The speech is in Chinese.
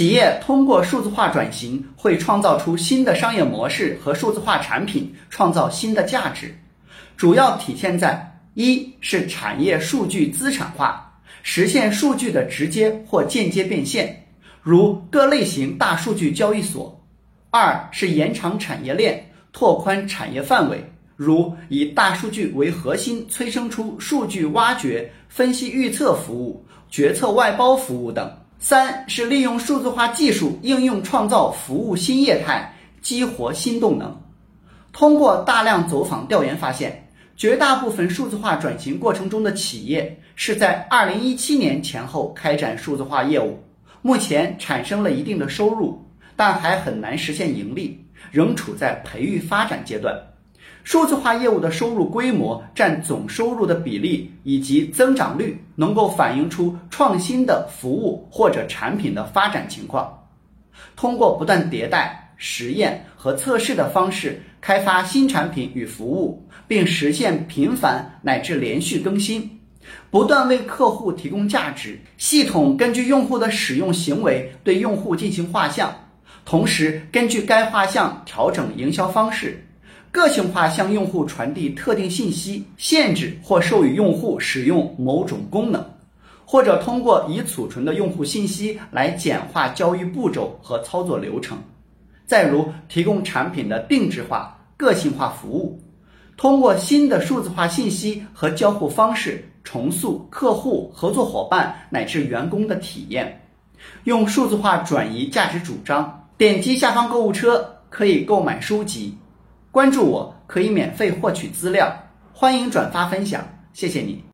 企业通过数字化转型，会创造出新的商业模式和数字化产品，创造新的价值。主要体现在一是产业数据资产化，实现数据的直接或间接变现，如各类型大数据交易所；二是延长产业链，拓宽产业范围，如以大数据为核心，催生出数据挖掘、分析预测服务、决策外包服务等。三是利用数字化技术应用创造服务新业态，激活新动能。通过大量走访调研发现，绝大部分数字化转型过程中的企业是在二零一七年前后开展数字化业务，目前产生了一定的收入，但还很难实现盈利，仍处在培育发展阶段。数字化业务的收入规模占总收入的比例以及增长率，能够反映出创新的服务或者产品的发展情况。通过不断迭代、实验和测试的方式，开发新产品与服务，并实现频繁乃至连续更新，不断为客户提供价值。系统根据用户的使用行为对用户进行画像，同时根据该画像调整营销方式。个性化向用户传递特定信息，限制或授予用户使用某种功能，或者通过已储存的用户信息来简化交易步骤和操作流程。再如提供产品的定制化、个性化服务，通过新的数字化信息和交互方式重塑客户、合作伙伴乃至员工的体验，用数字化转移价值主张。点击下方购物车可以购买书籍。关注我可以免费获取资料，欢迎转发分享，谢谢你。